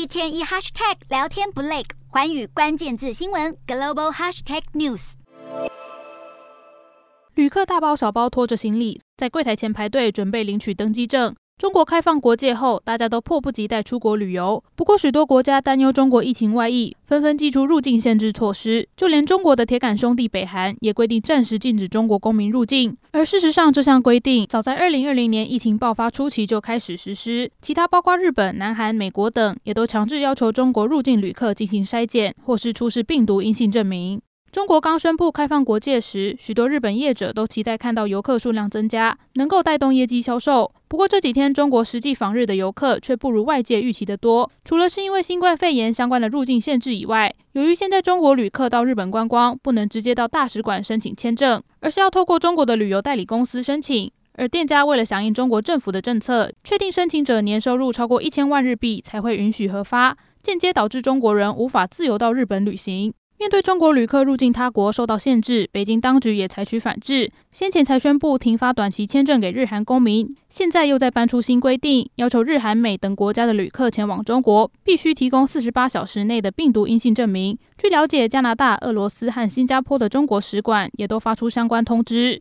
一天一 hashtag 聊天不累，环宇关键字新闻 global hashtag news。旅客大包小包拖着行李，在柜台前排队准备领取登机证。中国开放国界后，大家都迫不及待出国旅游。不过，许多国家担忧中国疫情外溢，纷纷祭出入境限制措施。就连中国的铁杆兄弟北韩也规定暂时禁止中国公民入境。而事实上，这项规定早在2020年疫情爆发初期就开始实施。其他包括日本、南韩、美国等，也都强制要求中国入境旅客进行筛检，或是出示病毒阴性证明。中国刚宣布开放国界时，许多日本业者都期待看到游客数量增加，能够带动业绩销售。不过这几天，中国实际访日的游客却不如外界预期的多。除了是因为新冠肺炎相关的入境限制以外，由于现在中国旅客到日本观光不能直接到大使馆申请签证，而是要透过中国的旅游代理公司申请。而店家为了响应中国政府的政策，确定申请者年收入超过一千万日币才会允许核发，间接导致中国人无法自由到日本旅行。面对中国旅客入境他国受到限制，北京当局也采取反制。先前才宣布停发短期签证给日韩公民，现在又在搬出新规定，要求日韩美等国家的旅客前往中国必须提供四十八小时内的病毒阴性证明。据了解，加拿大、俄罗斯和新加坡的中国使馆也都发出相关通知。